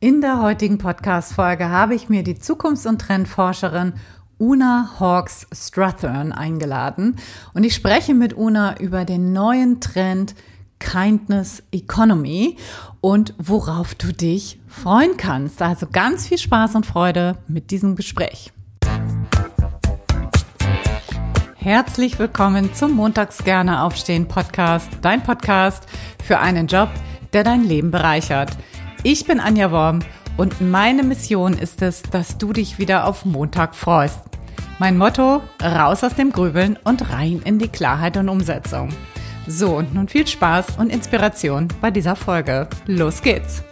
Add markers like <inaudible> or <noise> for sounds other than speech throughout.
In der heutigen Podcast-Folge habe ich mir die Zukunfts- und Trendforscherin Una Hawks Strathern eingeladen und ich spreche mit Una über den neuen Trend Kindness Economy und worauf du dich freuen kannst. Also ganz viel Spaß und Freude mit diesem Gespräch. Herzlich willkommen zum Montags gerne aufstehen Podcast, dein Podcast für einen Job, der dein Leben bereichert. Ich bin Anja Worm und meine Mission ist es, dass du dich wieder auf Montag freust. Mein Motto, raus aus dem Grübeln und rein in die Klarheit und Umsetzung. So, und nun viel Spaß und Inspiration bei dieser Folge. Los geht's!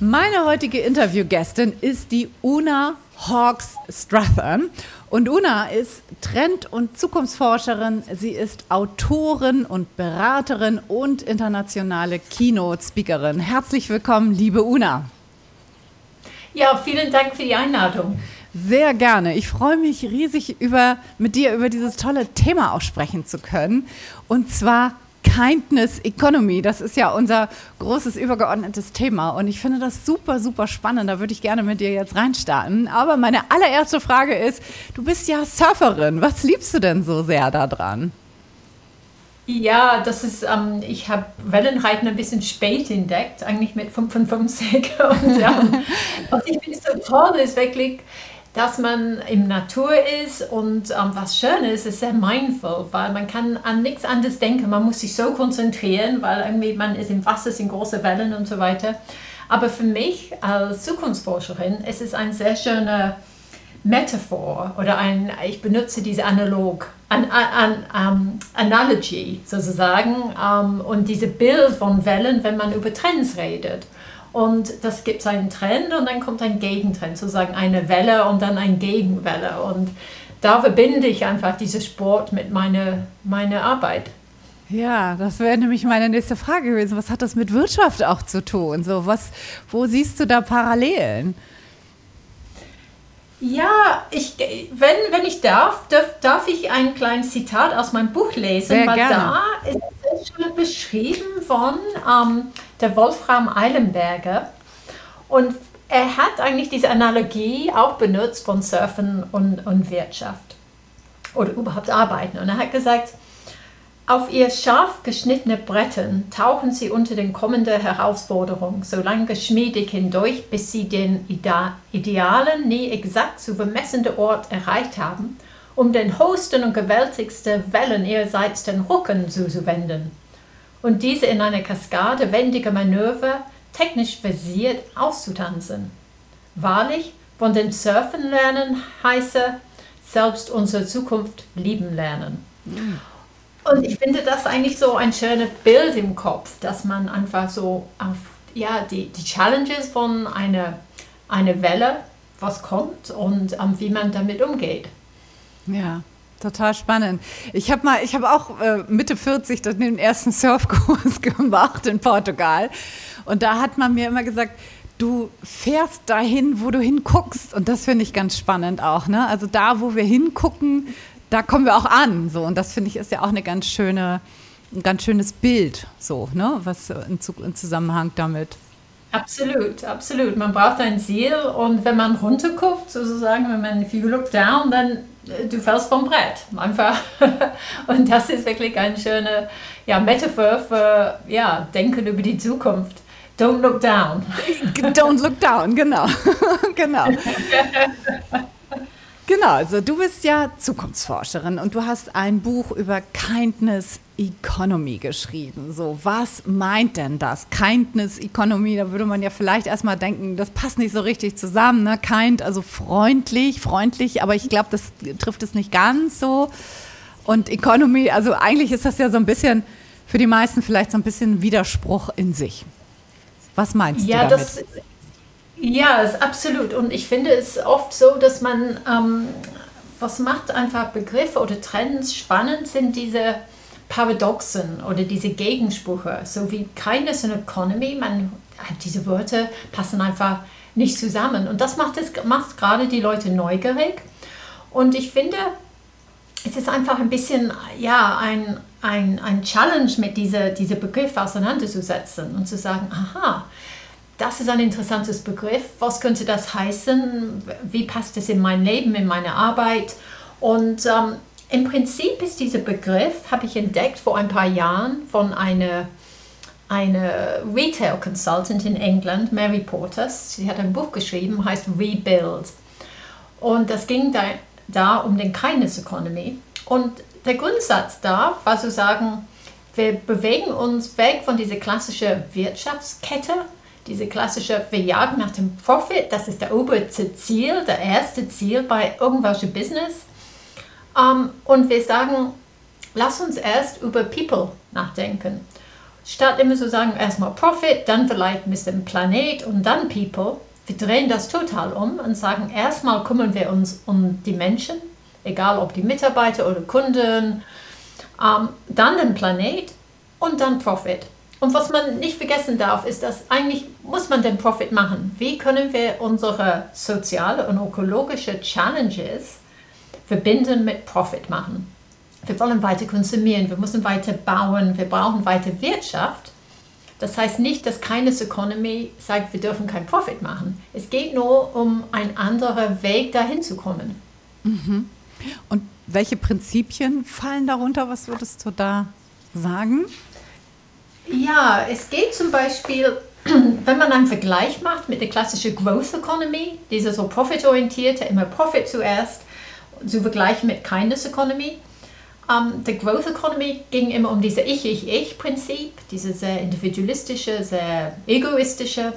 Meine heutige Interviewgästin ist die Una Hawks Strathern. Und Una ist Trend- und Zukunftsforscherin. Sie ist Autorin und Beraterin und internationale Keynote-Speakerin. Herzlich willkommen, liebe Una. Ja, vielen Dank für die Einladung. Sehr gerne. Ich freue mich riesig über, mit dir über dieses tolle Thema auch sprechen zu können. Und zwar Kindness Economy. Das ist ja unser großes übergeordnetes Thema und ich finde das super, super spannend. Da würde ich gerne mit dir jetzt reinstarten. Aber meine allererste Frage ist, du bist ja Surferin. Was liebst du denn so sehr daran? Ja, das ist, ähm, ich habe Wellenreiten ein bisschen spät entdeckt, eigentlich mit 55. <laughs> Und ähm, was ich finde so toll ist wirklich, dass man im Natur ist und ähm, was schön ist, sehr mindful, weil man kann an nichts anderes denken. Man muss sich so konzentrieren, weil irgendwie man ist im Wasser, sind große Wellen und so weiter. Aber für mich als Zukunftsforscherin ist es ein sehr schöner Metaphor oder ein, ich benutze diese Analog, an, an, um, Analogy sozusagen um, und diese Bild von Wellen, wenn man über Trends redet. Und das gibt einen Trend und dann kommt ein Gegentrend, sozusagen eine Welle und dann eine Gegenwelle. Und da verbinde ich einfach diesen Sport mit meiner, meiner Arbeit. Ja, das wäre nämlich meine nächste Frage gewesen. Was hat das mit Wirtschaft auch zu tun? So, was, wo siehst du da Parallelen? Ja, ich, wenn, wenn ich darf, darf, darf ich ein kleines Zitat aus meinem Buch lesen, Sehr weil gerne. da ist es schon beschrieben von ähm, der Wolfram Eilenberger. Und er hat eigentlich diese Analogie auch benutzt von Surfen und, und Wirtschaft oder überhaupt Arbeiten. Und er hat gesagt, auf ihr scharf geschnittene Bretten tauchen sie unter den kommenden Herausforderungen so lange geschmiedig hindurch, bis sie den idealen, nie exakt zu bemessenden Ort erreicht haben, um den höchsten und gewaltigsten Wellen ihrerseits den Rücken zuzuwenden und diese in einer Kaskade wendiger Manöver technisch versiert auszutanzen. Wahrlich, von dem Surfen lernen heiße selbst unsere Zukunft lieben lernen. Und ich finde das eigentlich so ein schönes Bild im Kopf, dass man einfach so auf ja, die, die Challenges von einer, einer Welle, was kommt und um, wie man damit umgeht. Ja, total spannend. Ich habe mal, ich habe auch äh, Mitte 40 den ersten Surfkurs <laughs> gemacht in Portugal und da hat man mir immer gesagt, du fährst dahin, wo du hinguckst und das finde ich ganz spannend auch. Ne? Also da, wo wir hingucken, da kommen wir auch an. So. Und das finde ich ist ja auch eine ganz schöne, ein ganz schönes Bild, so, ne? was in, in Zusammenhang damit. Absolut, absolut. Man braucht ein Ziel und wenn man runterguckt, sozusagen, wenn man, if you look down, dann äh, du fällst vom Brett. Einfach. <laughs> und das ist wirklich eine schöne ja, Metaphor für ja, Denken über die Zukunft. Don't look down. Don't look down, genau. <laughs> genau. <laughs> Genau, also du bist ja Zukunftsforscherin und du hast ein Buch über Kindness Economy geschrieben. So, was meint denn das? Kindness Economy, da würde man ja vielleicht erstmal denken, das passt nicht so richtig zusammen. Ne? Kind, also freundlich, freundlich, aber ich glaube, das trifft es nicht ganz so. Und Economy, also eigentlich ist das ja so ein bisschen, für die meisten vielleicht so ein bisschen Widerspruch in sich. Was meinst ja, du damit? Das ja, ist absolut. Und ich finde es oft so, dass man, ähm, was macht einfach Begriffe oder Trends spannend, sind diese Paradoxen oder diese Gegensprüche, so wie Kindness and Economy. Man, diese Wörter passen einfach nicht zusammen. Und das macht, es, macht gerade die Leute neugierig. Und ich finde, es ist einfach ein bisschen, ja, ein, ein, ein Challenge mit diesem diese Begriff auseinanderzusetzen und zu sagen, aha, das ist ein interessantes Begriff, was könnte das heißen, wie passt es in mein Leben, in meine Arbeit und ähm, im Prinzip ist dieser Begriff, habe ich entdeckt vor ein paar Jahren von einer eine Retail Consultant in England, Mary Portas. Sie hat ein Buch geschrieben, heißt Rebuild. Und das ging da, da um den Kindness Economy. Und der Grundsatz da war zu sagen, wir bewegen uns weg von dieser klassischen Wirtschaftskette, diese klassische, wir jagen nach dem Profit, das ist der oberste Ziel, der erste Ziel bei irgendwelchen Business. Um, ähm, und wir sagen, lass uns erst über People nachdenken. Statt immer zu sagen, erstmal Profit, dann vielleicht ein bisschen Planet und dann People. Wir drehen das total um und sagen, erstmal kümmern wir uns um die Menschen, egal ob die Mitarbeiter oder Kunden, um, ähm, dann den Planet und dann Profit. Und was man nicht vergessen darf, ist, dass eigentlich muss man den Profit machen. Wie können wir unsere soziale und ökologische Challenges verbinden mit Profit machen. Wir wollen weiter konsumieren, wir müssen weiter bauen, wir brauchen weiter Wirtschaft. Das heißt nicht, dass keine Economy sagt, wir dürfen keinen Profit machen. Es geht nur um einen anderen Weg, dahin zu kommen. Mhm. Und welche Prinzipien fallen darunter? Was würdest du da sagen? Ja, es geht zum Beispiel, <clears throat> wenn man einen Vergleich macht mit der klassischen Growth Economy, diese so profitorientierte, immer Profit zuerst, zu vergleichen mit Kindness Economy. Um, ähm, der Growth Economy ging immer um diese Ich-Ich-Ich-Prinzip, diese sehr individualistische, sehr egoistische.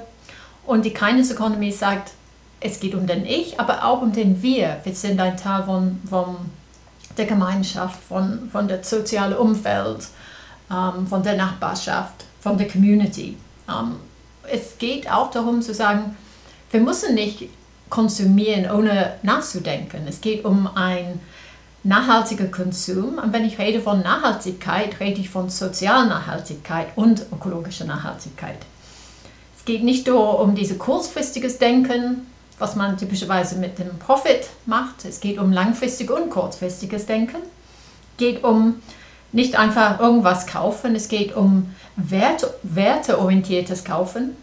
Und die Kindness Economy sagt, es geht um den Ich, aber auch um den Wir. Wir sind ein Teil von, von der Gemeinschaft, von, von der sozialen Umfeld, um, ähm, von der Nachbarschaft, von der Community. Ähm, es geht auch darum zu sagen, wir müssen nicht konsumieren, ohne nachzudenken. Es geht um ein nachhaltiger Konsum. Und wenn ich rede von Nachhaltigkeit, rede ich von sozialer Nachhaltigkeit und ökologischer Nachhaltigkeit. Es geht nicht nur um dieses kurzfristiges Denken, was man typischerweise mit dem Profit macht. Es geht um langfristig und kurzfristiges Denken. Es geht um nicht einfach irgendwas kaufen, es geht um Wert, werteorientiertes Kaufen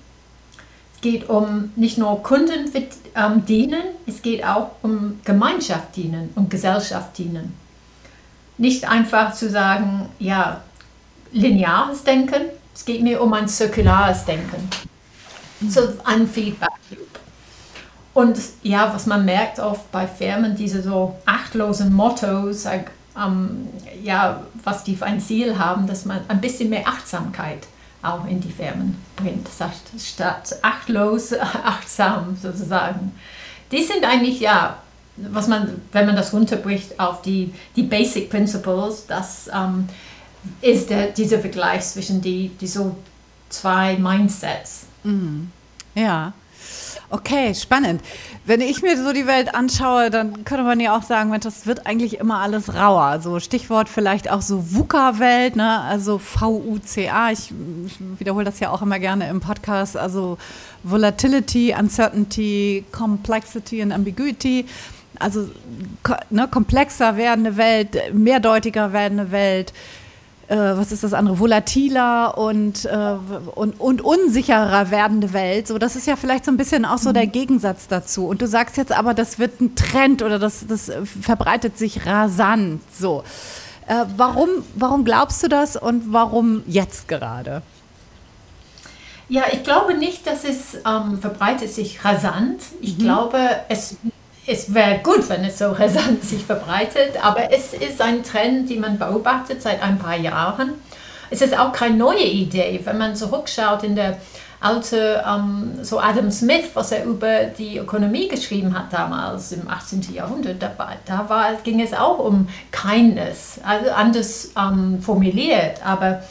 geht um nicht nur Kunden ähm, dienen, es geht auch um Gemeinschaft dienen und Gesellschaft dienen. Nicht einfach zu sagen, ja, lineares Denken, es geht mir um ein zirkulares Denken. So ein Feedback Loop. Und ja, was man merkt oft bei Firmen, diese so achtlosen Mottos, ähm, ja, was die für ein Ziel haben, dass man ein bisschen mehr Achtsamkeit auch in die Firmen bringt, statt achtlos, <laughs> achtsam sozusagen. Die sind eigentlich, ja, was man, wenn man das runterbricht auf die, die Basic Principles, das ähm, ist der, dieser Vergleich zwischen die, die so zwei Mindsets. Mhm. Ja. Okay, spannend. Wenn ich mir so die Welt anschaue, dann könnte man ja auch sagen, Mensch, das wird eigentlich immer alles rauer. So Stichwort vielleicht auch so VUCA-Welt, ne? also V-U-C-A. Ich, ich wiederhole das ja auch immer gerne im Podcast. Also Volatility, Uncertainty, Complexity und Ambiguity. Also ne, komplexer werdende Welt, mehrdeutiger werdende Welt äh, was ist das andere, volatiler und, äh, und, und unsicherer werdende Welt. So, das ist ja vielleicht so ein bisschen auch so der mhm. Gegensatz dazu. Und du sagst jetzt aber, das wird ein Trend oder das, das verbreitet sich rasant. So. Äh, warum, warum glaubst du das und warum jetzt gerade? Ja, ich glaube nicht, dass es ähm, verbreitet sich rasant. Ich mhm. glaube, es es wäre gut, wenn es so <laughs> rasant sich verbreitet, aber es ist ein Trend, den man beobachtet seit ein paar Jahren. Es ist auch keine neue Idee, wenn man zurückschaut in der alte, ähm, so Adam Smith, was er über die Ökonomie geschrieben hat damals im 18. Jahrhundert, da, war, da war, ging es auch um Kindness, also anders ähm, formuliert, aber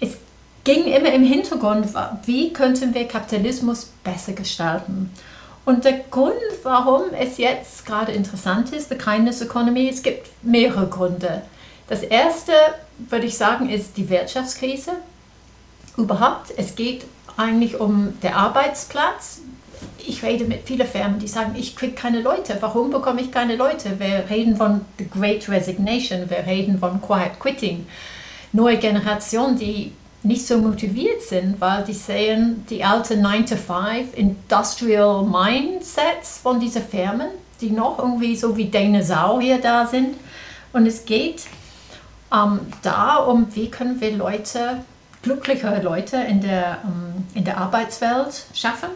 es ging immer im Hintergrund, wie könnten wir Kapitalismus besser gestalten. Und der Grund, warum es jetzt gerade interessant ist, the Kindness Economy, es gibt mehrere Gründe. Das erste, würde ich sagen, ist die Wirtschaftskrise. Überhaupt, es geht eigentlich um den Arbeitsplatz. Ich rede mit vielen Firmen, die sagen, ich kriege keine Leute. Warum bekomme ich keine Leute? Wir reden von the Great Resignation, wir reden von Quiet Quitting. neue Generation, die nicht so motiviert sind, weil die sehen die alten 9-to-5 Industrial Mindsets von diesen Firmen, die noch irgendwie so wie Dinosaurier da sind. Und es geht ähm, da um, wie können wir Leute, glücklichere Leute in der, ähm, in der Arbeitswelt schaffen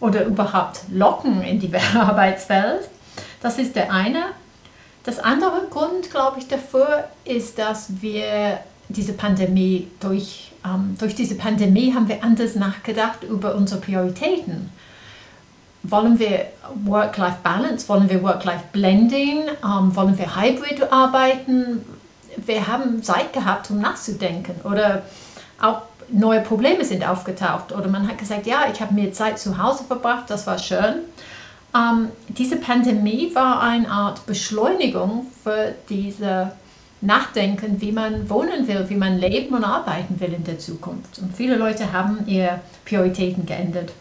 oder überhaupt locken in die <laughs> Arbeitswelt. Das ist der eine. Das andere Grund, glaube ich, dafür ist, dass wir diese Pandemie durch, ähm, durch diese Pandemie haben wir anders nachgedacht über unsere Prioritäten. Wollen wir Work-Life-Balance? Wollen wir Work-Life-Blending? Ähm, wollen wir Hybrid arbeiten? Wir haben Zeit gehabt, um nachzudenken. Oder auch neue Probleme sind aufgetaucht. Oder man hat gesagt, ja, ich habe mir Zeit zu Hause verbracht, das war schön. Ähm, diese Pandemie war eine Art Beschleunigung für diese Nachdenken, wie man wohnen will, wie man leben und arbeiten will in der Zukunft. Und viele Leute haben ihre Prioritäten geändert.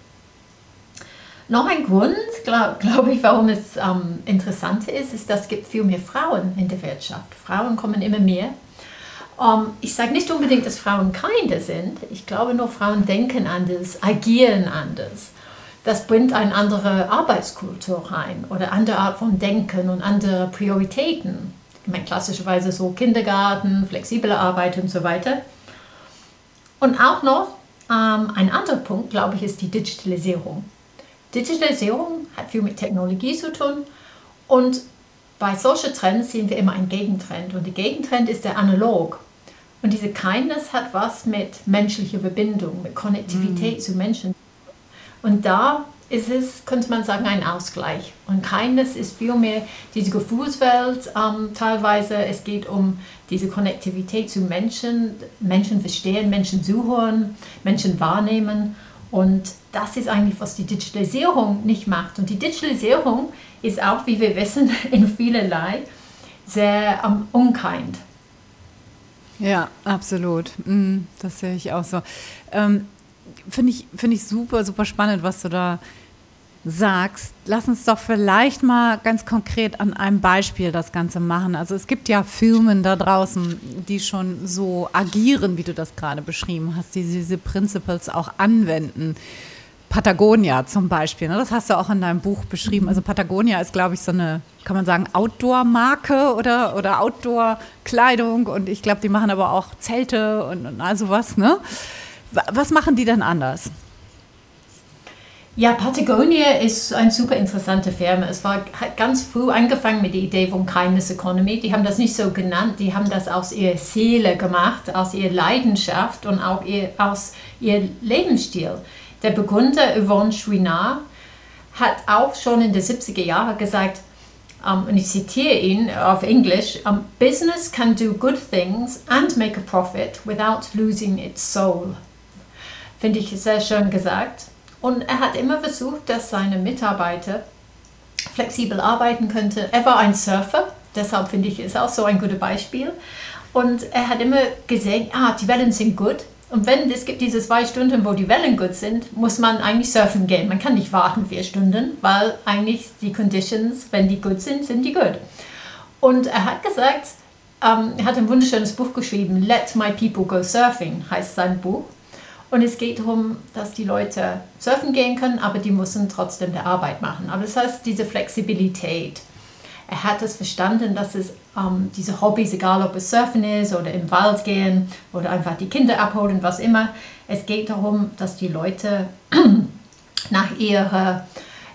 Noch ein Grund, glaube glaub ich, warum es ähm, interessant ist, ist, dass es gibt viel mehr Frauen in der Wirtschaft. Frauen kommen immer mehr. Ähm, ich sage nicht unbedingt, dass Frauen keine sind. Ich glaube nur, Frauen denken anders, agieren anders das bringt eine andere Arbeitskultur rein oder andere Art von Denken und andere Prioritäten. Ich meine, klassischerweise so Kindergarten, flexible Arbeit und so weiter. Und auch noch ähm, ein anderer Punkt, glaube ich, ist die Digitalisierung. Digitalisierung hat viel mit Technologie zu tun und bei solchen Trends sehen wir immer einen Gegentrend und der Gegentrend ist der Analog. Und diese Kindness hat was mit menschlicher Verbindung, mit Konnektivität mm. zu Menschen und da es, könnte man sagen, ein Ausgleich. Und keines ist vielmehr diese Gefühlswelt ähm, teilweise. Es geht um diese Konnektivität zu Menschen, Menschen verstehen, Menschen zuhören, Menschen wahrnehmen. Und das ist eigentlich, was die Digitalisierung nicht macht. Und die Digitalisierung ist auch, wie wir wissen, <laughs> in vielerlei sehr um, unkind. Ja, absolut. Mm, das sehe ich auch so. Ähm, finde ich, find ich super, super spannend, was du da sagst. Lass uns doch vielleicht mal ganz konkret an einem Beispiel das Ganze machen. Also es gibt ja Firmen da draußen, die schon so agieren, wie du das gerade beschrieben hast, die diese Principles auch anwenden. Patagonia zum Beispiel, ne? das hast du auch in deinem Buch beschrieben. Also Patagonia ist, glaube ich, so eine, kann man sagen, Outdoor-Marke oder, oder Outdoor-Kleidung und ich glaube, die machen aber auch Zelte und, und all sowas, ne? Was machen die denn anders? Ja, Patagonia ist eine super interessante Firma. Es war hat ganz früh angefangen mit der Idee von Kindness Economy. Die haben das nicht so genannt, die haben das aus ihrer Seele gemacht, aus ihrer Leidenschaft und auch ihr, aus ihrem Lebensstil. Der Begründer Yvonne Chouinard hat auch schon in den 70er Jahren gesagt, um, und ich zitiere ihn auf Englisch, um, Business can do good things and make a profit without losing its soul finde ich sehr schön gesagt. Und er hat immer versucht, dass seine Mitarbeiter flexibel arbeiten könnten. Er war ein Surfer, deshalb finde ich, ist auch so ein gutes Beispiel. Und er hat immer gesehen, ah, die Wellen sind gut. Und wenn es gibt diese zwei Stunden, wo die Wellen gut sind, muss man eigentlich surfen gehen. Man kann nicht warten vier Stunden, weil eigentlich die Conditions, wenn die gut sind, sind die gut. Und er hat gesagt, ähm, er hat ein wunderschönes Buch geschrieben, Let My People Go Surfing heißt sein Buch. Und es geht darum, dass die Leute surfen gehen können, aber die müssen trotzdem der Arbeit machen. Aber das heißt, diese Flexibilität. Er hat es verstanden, dass es ähm, diese Hobbys, egal ob es Surfen ist oder im Wald gehen oder einfach die Kinder abholen, was immer, es geht darum, dass die Leute <clears throat> nach ihrem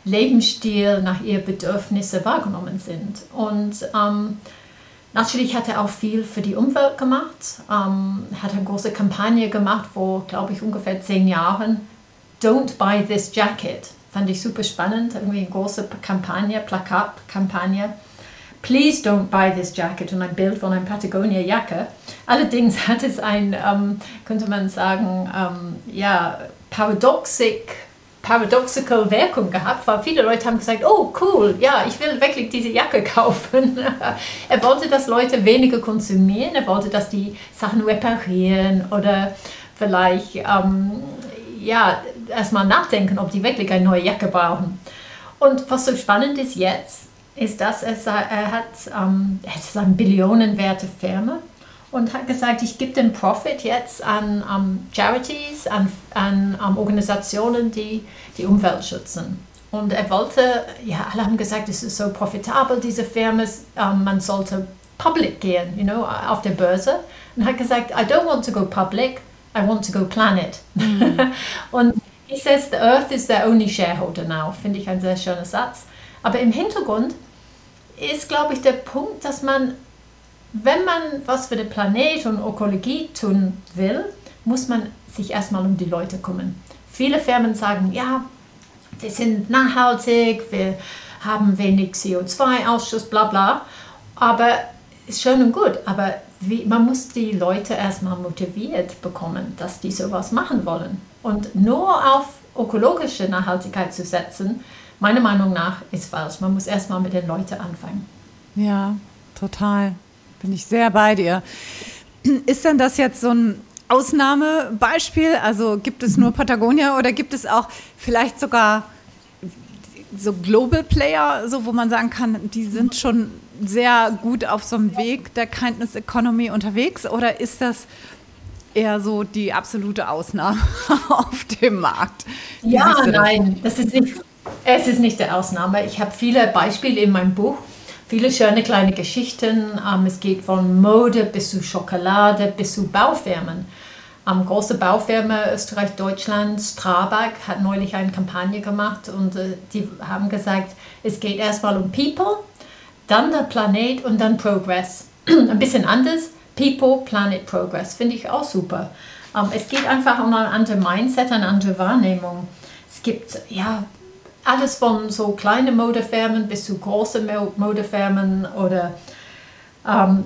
Lebensstil, nach ihren Bedürfnissen wahrgenommen sind. Und ähm, Natürlich hat er auch viel für die Umwelt gemacht. Ähm, hat eine große Kampagne gemacht vor, glaube ich, ungefähr zehn Jahren. Don't buy this jacket. Fand ich super spannend. Irgendwie eine große Kampagne, Plakatkampagne. Please don't buy this jacket und ein Bild von einer Patagonia-Jacke. Allerdings <laughs> hat es ein, ähm, könnte man sagen, ähm, ja, paradoxik paradoxical Wirkung gehabt, weil viele Leute haben gesagt, oh cool, ja, ich will wirklich diese Jacke kaufen. <laughs> er wollte, dass Leute weniger konsumieren, er wollte, dass die Sachen reparieren oder vielleicht ähm, ja, erstmal nachdenken, ob die wirklich eine neue Jacke brauchen. Und was so spannend ist jetzt, ist, dass er, er hat, ähm, er ist eine billionenwerte Firma und hat gesagt, ich gebe den Profit jetzt an um, Charities, an, an um, Organisationen, die die Umwelt schützen. Und er wollte, ja, alle haben gesagt, es ist so profitabel, diese Firma, um, man sollte public gehen, you know, auf der Börse. Und hat gesagt, I don't want to go public, I want to go planet. Mhm. <laughs> und he says the earth is their only shareholder now, finde ich ein sehr schöner Satz. Aber im Hintergrund ist, glaube ich, der Punkt, dass man, wenn man was für den Planet und Ökologie tun will, muss man sich erstmal um die Leute kümmern. Viele Firmen sagen, ja, wir sind nachhaltig, wir haben wenig CO2-Ausschuss, bla bla. Aber ist schön und gut, aber wie, man muss die Leute erstmal motiviert bekommen, dass die sowas machen wollen. Und nur auf ökologische Nachhaltigkeit zu setzen, meiner Meinung nach, ist falsch. Man muss erstmal mit den Leuten anfangen. Ja, total. Bin ich sehr bei dir. Ist denn das jetzt so ein Ausnahmebeispiel? Also gibt es nur Patagonia oder gibt es auch vielleicht sogar so Global Player, so wo man sagen kann, die sind schon sehr gut auf so einem Weg der Kindness Economy unterwegs? Oder ist das eher so die absolute Ausnahme <laughs> auf dem Markt? Wie ja, nein, das ist nicht, es ist nicht der Ausnahme. Ich habe viele Beispiele in meinem Buch, viele schöne kleine Geschichten. Ähm, es geht von Mode bis zu Schokolade bis zu Baufirmen. Um, große Baufirma Österreich, Deutschland, Strabag hat neulich eine Kampagne gemacht und äh, die haben gesagt, es geht erstmal um People, dann der Planet und dann Progress. <clears throat> Ein bisschen anders, People, Planet, Progress, finde ich auch super. Um, es geht einfach um ein anderes Mindset, eine andere Wahrnehmung. Es gibt ja alles von so kleine Modefirmen bis zu große Modefirmen oder ähm,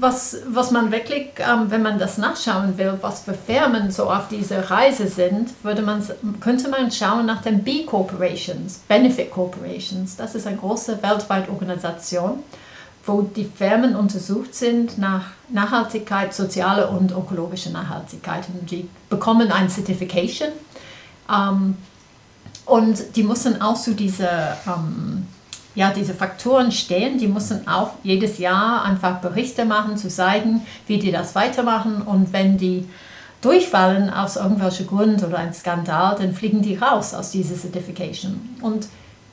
was, was man wirklich, ähm, wenn man das nachschauen will, was für Firmen so auf dieser Reise sind, würde man, könnte man schauen nach den B Corporations, Benefit Corporations. Das ist eine große weltweite Organisation, wo die Firmen untersucht sind nach Nachhaltigkeit, soziale und ökologische Nachhaltigkeit. Und die bekommen ein Certification. Ähm, und die müssen auch zu dieser, ähm, ja, diese Faktoren stehen. Die müssen auch jedes Jahr einfach Berichte machen, zu zeigen, wie die das weitermachen. Und wenn die durchfallen aus irgendwelchen Grund oder ein Skandal, dann fliegen die raus aus dieser Certification. Und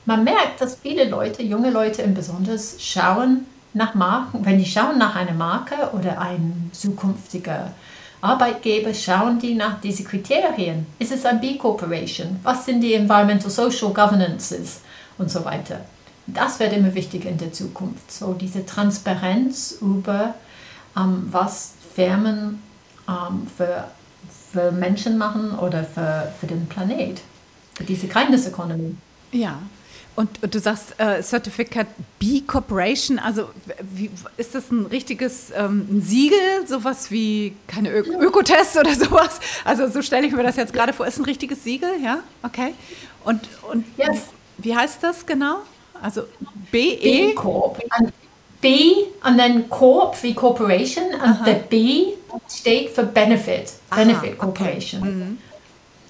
man merkt, dass viele Leute, junge Leute im Besonders, schauen nach Marken. Wenn die schauen nach einer Marke oder ein zukünftiger Arbeitgeber schauen die nach diesen Kriterien. Ist es ein B-Corporation? Was sind die Environmental Social Governances und so weiter? Das wird immer wichtiger in der Zukunft. So diese Transparenz über ähm, was Firmen ähm, für, für Menschen machen oder für, für den Planet, für diese Kindness Economy. Ja, und, und, du sagst äh, Certificate B Corporation, also wie, ist das ein richtiges ähm, ein Siegel, sowas wie keine Ö Ökotest oder sowas? Also so stelle ich mir das jetzt gerade vor. Ist ein richtiges Siegel, ja? Okay. Und, und yes. wie, heißt das genau? Also BE? B Corp. B und dann Corp wie Corporation und der B steht für Benefit, Benefit Aha, Corporation. Okay. Mhm.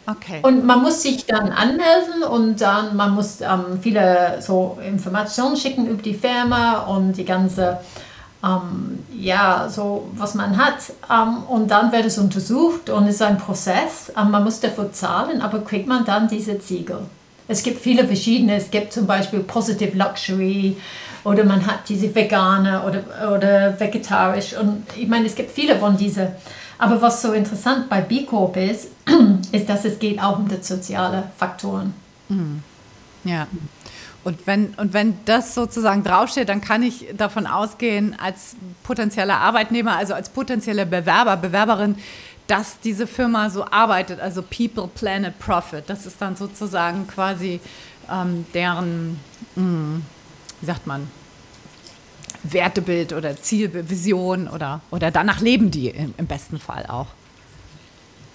Okay. Und man muss sich dann anmelden und dann man muss ähm, viele so Informationen schicken über die Firma und die ganze ähm, ja so was man hat ähm, und dann wird es untersucht und es ist ein Prozess. Ähm, man muss dafür zahlen, aber kriegt man dann diese Ziegel. Es gibt viele verschiedene. Es gibt zum Beispiel Positive Luxury oder man hat diese vegane oder, oder vegetarisch und ich meine es gibt viele von diesen aber was so interessant bei B Corp ist, <clears throat> ist, dass es geht auch um die sozialen Faktoren. Mhm. Ja. Und wenn, und wenn das sozusagen draufsteht, dann kann ich davon ausgehen, als potenzieller Arbeitnehmer, also als potenzieller Bewerber, Bewerberin, dass diese Firma so arbeitet, also People, Planet, Profit. Das ist dann sozusagen quasi ähm, deren, mh, wie sagt man, Wertebild oder Zielvision oder, oder danach leben die im, im besten Fall auch.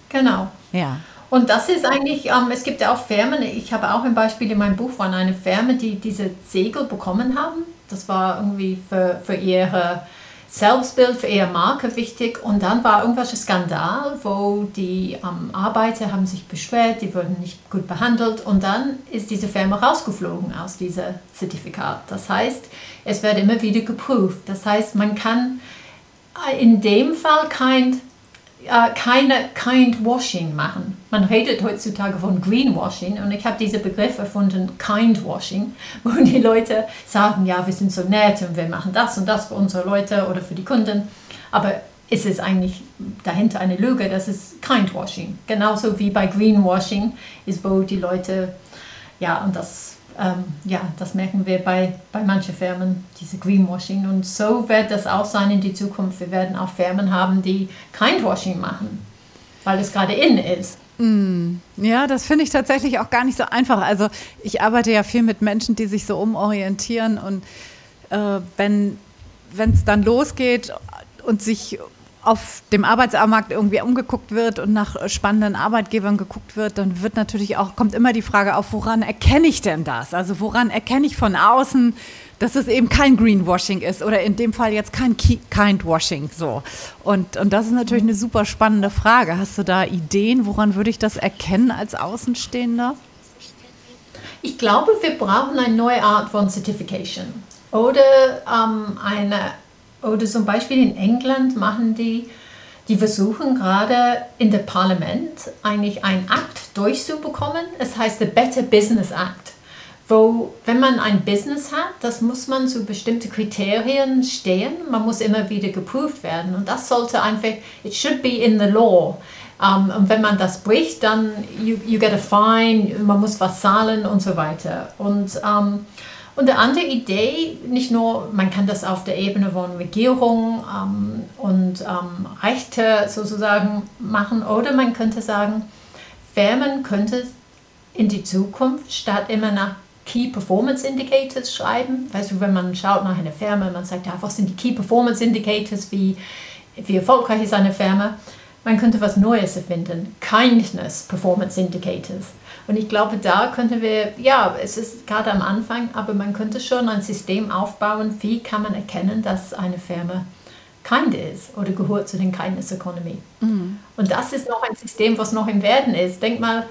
Genau. Ja. Und das ist eigentlich, ähm, es gibt ja auch Firmen, ich habe auch ein Beispiel in meinem Buch von einer Firma, die diese Segel bekommen haben. Das war irgendwie für, für ihre Selbstbild für ihre Marke wichtig. Und dann war irgendwelcher Skandal, wo die ähm, Arbeiter haben sich beschwert, die wurden nicht gut behandelt. Und dann ist diese Firma rausgeflogen aus diesem Zertifikat. Das heißt, es wird immer wieder geprüft. Das heißt, man kann in dem Fall kein, äh, keine Kind Washing machen. Man redet heutzutage von Greenwashing und ich habe diesen Begriff erfunden, Kind Washing, <laughs> wo die Leute sagen, ja, wir sind so nett und wir machen das und das für unsere Leute oder für die Kunden. Aber ist es eigentlich dahinter eine Lüge, das ist Kindwashing. Genauso wie bei Greenwashing ist, wo die Leute, ja, und das, ähm, ja, das merken wir bei, bei manchen Firmen, diese Greenwashing. Und so wird das auch sein in die Zukunft. Wir werden auch Firmen haben, die Kindwashing machen, weil es gerade in ist. Mm, ja, das finde ich tatsächlich auch gar nicht so einfach. Also ich arbeite ja viel mit Menschen, die sich so umorientieren und äh, wenn es dann losgeht und sich auf dem Arbeitsmarkt irgendwie umgeguckt wird und nach spannenden Arbeitgebern geguckt wird, dann wird natürlich auch, kommt immer die Frage auf, woran erkenne ich denn das? Also woran erkenne ich von außen, dass es eben kein Greenwashing ist oder in dem Fall jetzt kein Kindwashing so. Und, und das ist natürlich eine super spannende Frage. Hast du da Ideen, woran würde ich das erkennen als Außenstehender? Ich glaube, wir brauchen eine neue Art von Certification oder ähm, eine oder zum Beispiel in England machen die, die versuchen gerade in der Parlament eigentlich einen Akt durchzubekommen. Es heißt der Better Business Act, wo, wenn man ein Business hat, das muss man zu bestimmten Kriterien stehen. Man muss immer wieder geprüft werden. Und das sollte einfach, it should be in the law. Um, und wenn man das bricht, dann you, you get a fine, man muss was zahlen und so weiter. Und um, und eine andere Idee, nicht nur, man kann das auf der Ebene von Regierung ähm, und ähm, Rechte sozusagen machen, oder man könnte sagen, Firmen könnte in die Zukunft statt immer nach Key Performance Indicators schreiben. Weißt du, wenn man schaut nach einer Firma, man sagt, ja, was sind die Key Performance Indicators, wie, wie erfolgreich ist eine Firma, man könnte was Neues erfinden. Kindness Performance Indicators. Und ich glaube, da könnten wir, ja, es ist gerade am Anfang, aber man könnte schon ein System aufbauen, wie kann man erkennen, dass eine Firma kind ist oder gehört zu den Kindness Economy. Mhm. Und das ist noch ein System, was noch im Werden ist. Denk mal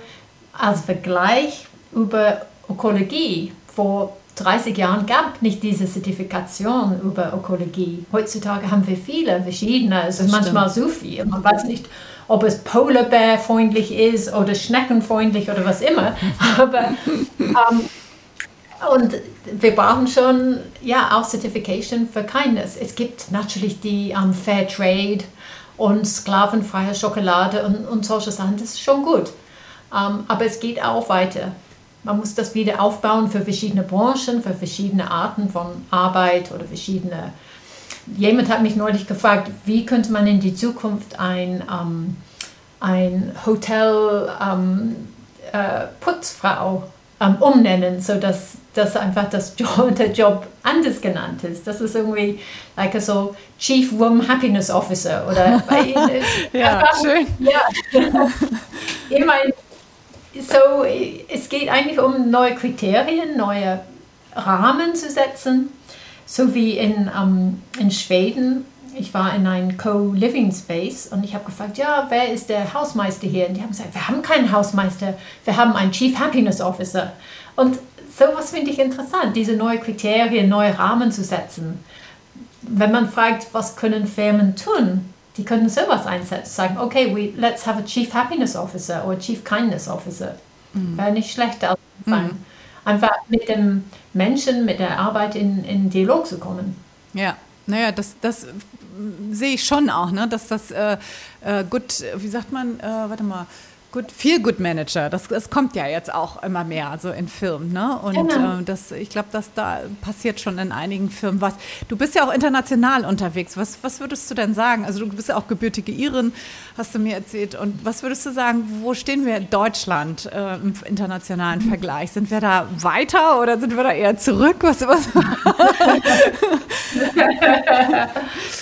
als Vergleich über Ökologie. Vor 30 Jahren gab nicht diese Zertifikation über Ökologie. Heutzutage haben wir viele verschiedene, also manchmal so viel. Man weiß nicht, ob es Polar Bear freundlich ist oder Schneckenfreundlich oder was immer. <laughs> Aber ähm, und wir brauchen schon ja auch Certification für Kindness. Es gibt natürlich die ähm, Fair Trade und sklavenfreie Schokolade und, und solche Sachen. Das ist schon gut. Ähm, aber es geht auch weiter. Man muss das wieder aufbauen für verschiedene Branchen, für verschiedene Arten von Arbeit oder verschiedene jemand hat mich neulich gefragt, wie könnte man in die Zukunft ein, ähm, ein Hotel ähm, äh, Putzfrau ähm, umnennen, sodass dass einfach das <laughs> Job, der Job anders genannt ist. Das ist irgendwie like a so Chief Room Happiness Officer oder <laughs> ja, schön. Ja. <laughs> ich meine, so, es geht eigentlich um neue Kriterien, neue Rahmen zu setzen so wie in, ähm, in Schweden. Ich war in einem Co-Living Space und ich habe gefragt, ja, wer ist der Hausmeister hier? Und die haben gesagt, wir haben keinen Hausmeister, wir haben einen Chief Happiness Officer. Und sowas finde ich interessant, diese neuen Kriterien, neue Rahmen zu setzen. Wenn man fragt, was können Firmen tun, die können sowas einsetzen, sagen, okay, we, let's have a Chief Happiness Officer oder Chief Kindness Officer. Mhm. Wäre nicht schlecht als Anfang. Mhm einfach mit dem Menschen, mit der Arbeit in, in Dialog zu kommen. Ja, naja, das, das sehe ich schon auch, ne? dass das äh, äh, gut, wie sagt man, äh, warte mal, Good, Feel Good Manager, das, das kommt ja jetzt auch immer mehr so in Firmen. Ne? Und genau. äh, das, ich glaube, dass da passiert schon in einigen Firmen was. Du bist ja auch international unterwegs. Was, was würdest du denn sagen? Also du bist ja auch gebürtige Irin, hast du mir erzählt. Und was würdest du sagen, wo stehen wir in Deutschland äh, im internationalen Vergleich? Sind wir da weiter oder sind wir da eher zurück? Was, was? <laughs>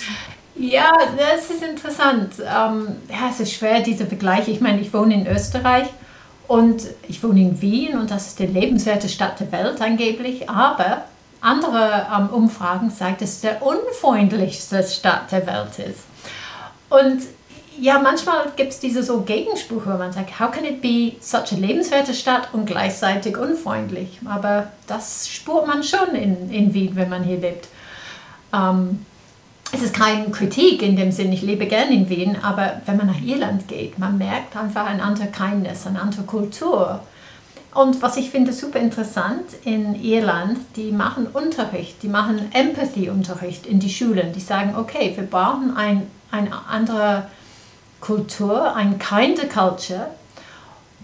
<laughs> Ja, das ist interessant. Ähm, ja, es ist schwer, diese Vergleiche. Ich meine, ich wohne in Österreich und ich wohne in Wien und das ist die lebenswerte Stadt der Welt angeblich. Aber andere ähm, Umfragen sagen, dass es der unfreundlichste Stadt der Welt ist. Und ja, manchmal gibt es diese so Gegensprüche, wo man sagt, how can it be such a lebenswerte Stadt und gleichzeitig unfreundlich? Aber das spürt man schon in, in Wien, wenn man hier lebt. Ähm, es ist keine Kritik in dem Sinn, ich lebe gerne in Wien, aber wenn man nach Irland geht, man merkt einfach eine andere Kindness, eine andere Kultur. Und was ich finde super interessant in Irland, die machen Unterricht, die machen Empathy-Unterricht in die Schulen. Die sagen, okay, wir brauchen ein, eine andere Kultur, ein kinder Culture.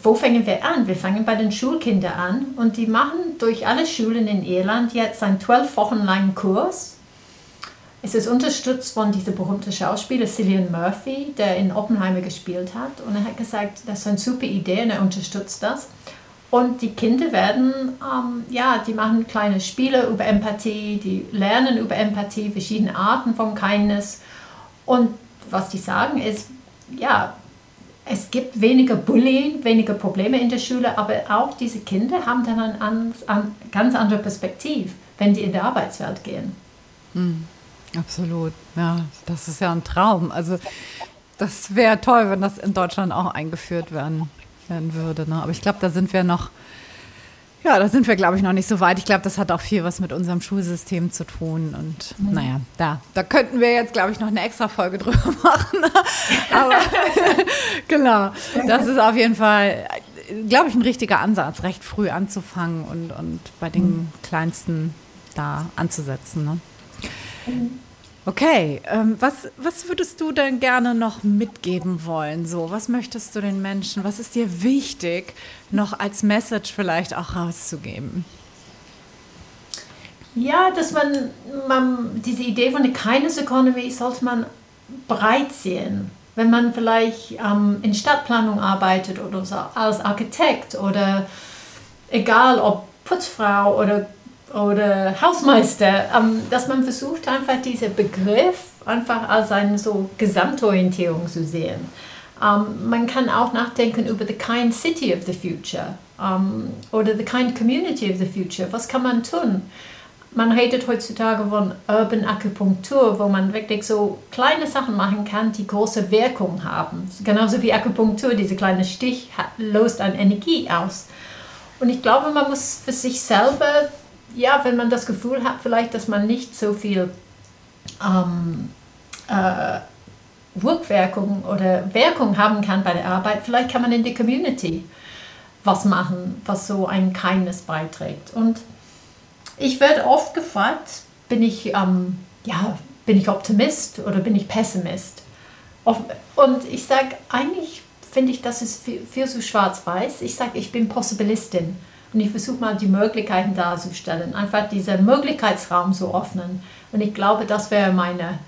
Wo fangen wir an? Wir fangen bei den Schulkindern an und die machen durch alle Schulen in Irland jetzt einen zwölf Wochen langen Kurs es ist unterstützt von diesem berühmten Schauspieler Cillian Murphy, der in Oppenheimer gespielt hat. Und er hat gesagt, das ist eine super Idee und er unterstützt das. Und die Kinder werden, ähm, ja, die machen kleine Spiele über Empathie, die lernen über Empathie, verschiedene Arten von Kindness. Und was die sagen ist, ja, es gibt weniger Bullying, weniger Probleme in der Schule, aber auch diese Kinder haben dann eine, ganz andere Perspektive, wenn die in die Arbeitswelt gehen. Mhm. Absolut, ja, das ist ja ein Traum. Also das wäre toll, wenn das in Deutschland auch eingeführt werden, werden würde. Ne? Aber ich glaube, da sind wir noch, ja, da sind wir, glaube ich, noch nicht so weit. Ich glaube, das hat auch viel was mit unserem Schulsystem zu tun. Und mhm. naja, da, da könnten wir jetzt, glaube ich, noch eine extra Folge drüber <laughs> machen. Aber <laughs> genau, das ist auf jeden Fall, glaube ich, ein richtiger Ansatz, recht früh anzufangen und, und bei den mhm. Kleinsten da anzusetzen. Ne? Mhm. Okay, ähm, was, was würdest du denn gerne noch mitgeben wollen? So, was möchtest du den Menschen, was ist dir wichtig, noch als Message vielleicht auch rauszugeben? Ja, dass man, man diese Idee von der Kindness Economy sollte man breit sehen. Wenn man vielleicht ähm, in Stadtplanung arbeitet oder so, als Architekt oder egal ob Putzfrau oder oder Hausmeister, ähm, dass man versucht einfach diesen Begriff einfach als eine so Gesamtorientierung zu sehen. Ähm, man kann auch nachdenken über the kind city of the future ähm, oder the kind community of the future. Was kann man tun? Man redet heutzutage von Urban Akupunktur, wo man wirklich so kleine Sachen machen kann, die große Wirkung haben. Genauso wie Akupunktur, dieser kleine Stich löst eine Energie aus. Und ich glaube, man muss für sich selber ja, wenn man das Gefühl hat, vielleicht, dass man nicht so viel ähm, äh, Rückwirkung oder Wirkung haben kann bei der Arbeit, vielleicht kann man in der Community was machen, was so ein Kindness beiträgt. Und ich werde oft gefragt, bin ich, ähm, ja, bin ich Optimist oder bin ich Pessimist? Und ich sage, eigentlich finde ich, das ist viel, viel zu schwarz-weiß. Ich sage, ich bin Possibilistin. Und ich versuche mal die Möglichkeiten darzustellen, einfach diesen Möglichkeitsraum zu öffnen. Und ich glaube, das wäre meine,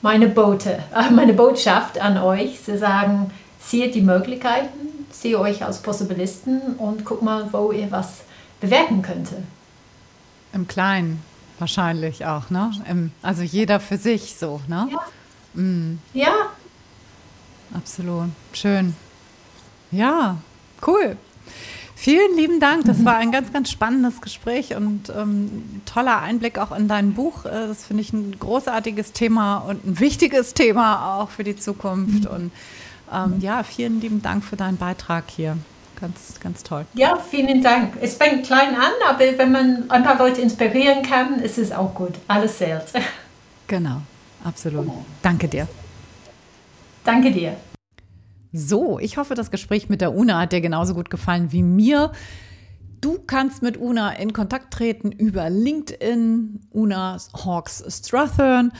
meine, Bote, <laughs> äh, meine Botschaft an euch, zu sagen, seht die Möglichkeiten, seht euch als Possibilisten und guck mal, wo ihr was bewirken könnte. Im Kleinen wahrscheinlich auch, ne? Im, also jeder für sich so, ne? Ja. Mm. ja. Absolut. Schön. Ja, cool. Vielen lieben Dank. Das war ein ganz, ganz spannendes Gespräch und ähm, toller Einblick auch in dein Buch. Äh, das finde ich ein großartiges Thema und ein wichtiges Thema auch für die Zukunft. Und ähm, ja, vielen lieben Dank für deinen Beitrag hier. Ganz, ganz toll. Ja, vielen Dank. Es fängt klein an, aber wenn man ein paar Leute inspirieren kann, ist es auch gut. Alles zählt. Genau, absolut. Danke dir. Danke dir. So, ich hoffe, das Gespräch mit der Una hat dir genauso gut gefallen wie mir. Du kannst mit Una in Kontakt treten über LinkedIn, Una Hawks Strathern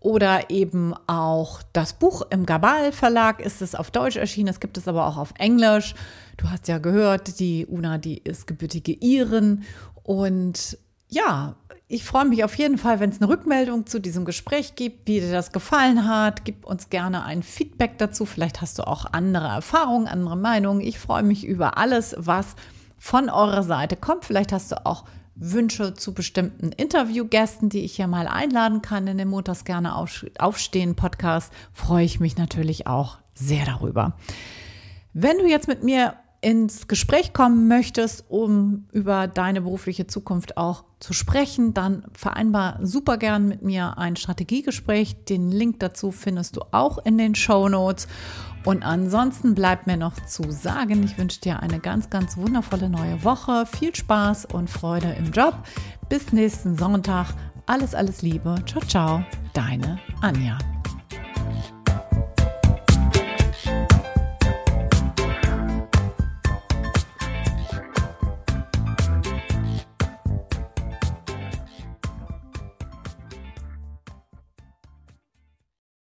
oder eben auch das Buch im Gabal Verlag ist es auf Deutsch erschienen, es gibt es aber auch auf Englisch. Du hast ja gehört, die Una, die ist gebürtige Iren und ja, ich freue mich auf jeden Fall, wenn es eine Rückmeldung zu diesem Gespräch gibt, wie dir das gefallen hat. Gib uns gerne ein Feedback dazu. Vielleicht hast du auch andere Erfahrungen, andere Meinungen. Ich freue mich über alles, was von eurer Seite kommt. Vielleicht hast du auch Wünsche zu bestimmten Interviewgästen, die ich hier mal einladen kann in den Montags gerne aufstehen Podcast. Freue ich mich natürlich auch sehr darüber. Wenn du jetzt mit mir ins Gespräch kommen möchtest, um über deine berufliche Zukunft auch zu sprechen, dann vereinbar super gern mit mir ein Strategiegespräch. Den Link dazu findest du auch in den Show Notes. Und ansonsten bleibt mir noch zu sagen, ich wünsche dir eine ganz, ganz wundervolle neue Woche. Viel Spaß und Freude im Job. Bis nächsten Sonntag. alles, alles Liebe. Ciao, ciao. Deine Anja.